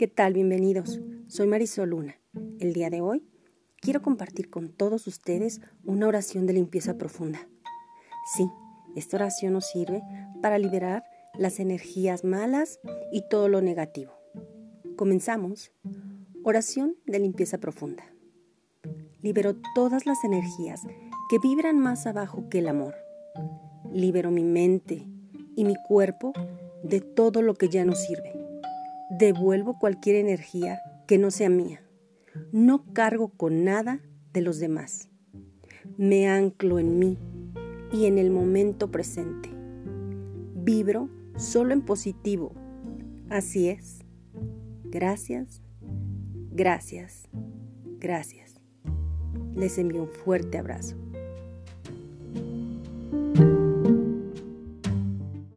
¿qué tal? Bienvenidos. Soy Marisol Luna. El día de hoy quiero compartir con todos ustedes una oración de limpieza profunda. Sí, esta oración nos sirve para liberar las energías malas y todo lo negativo. Comenzamos. Oración de limpieza profunda. Libero todas las energías que vibran más abajo que el amor. Libero mi mente y mi cuerpo de todo lo que ya no sirve. Devuelvo cualquier energía que no sea mía. No cargo con nada de los demás. Me anclo en mí y en el momento presente. Vibro solo en positivo. Así es. Gracias, gracias, gracias. Les envío un fuerte abrazo.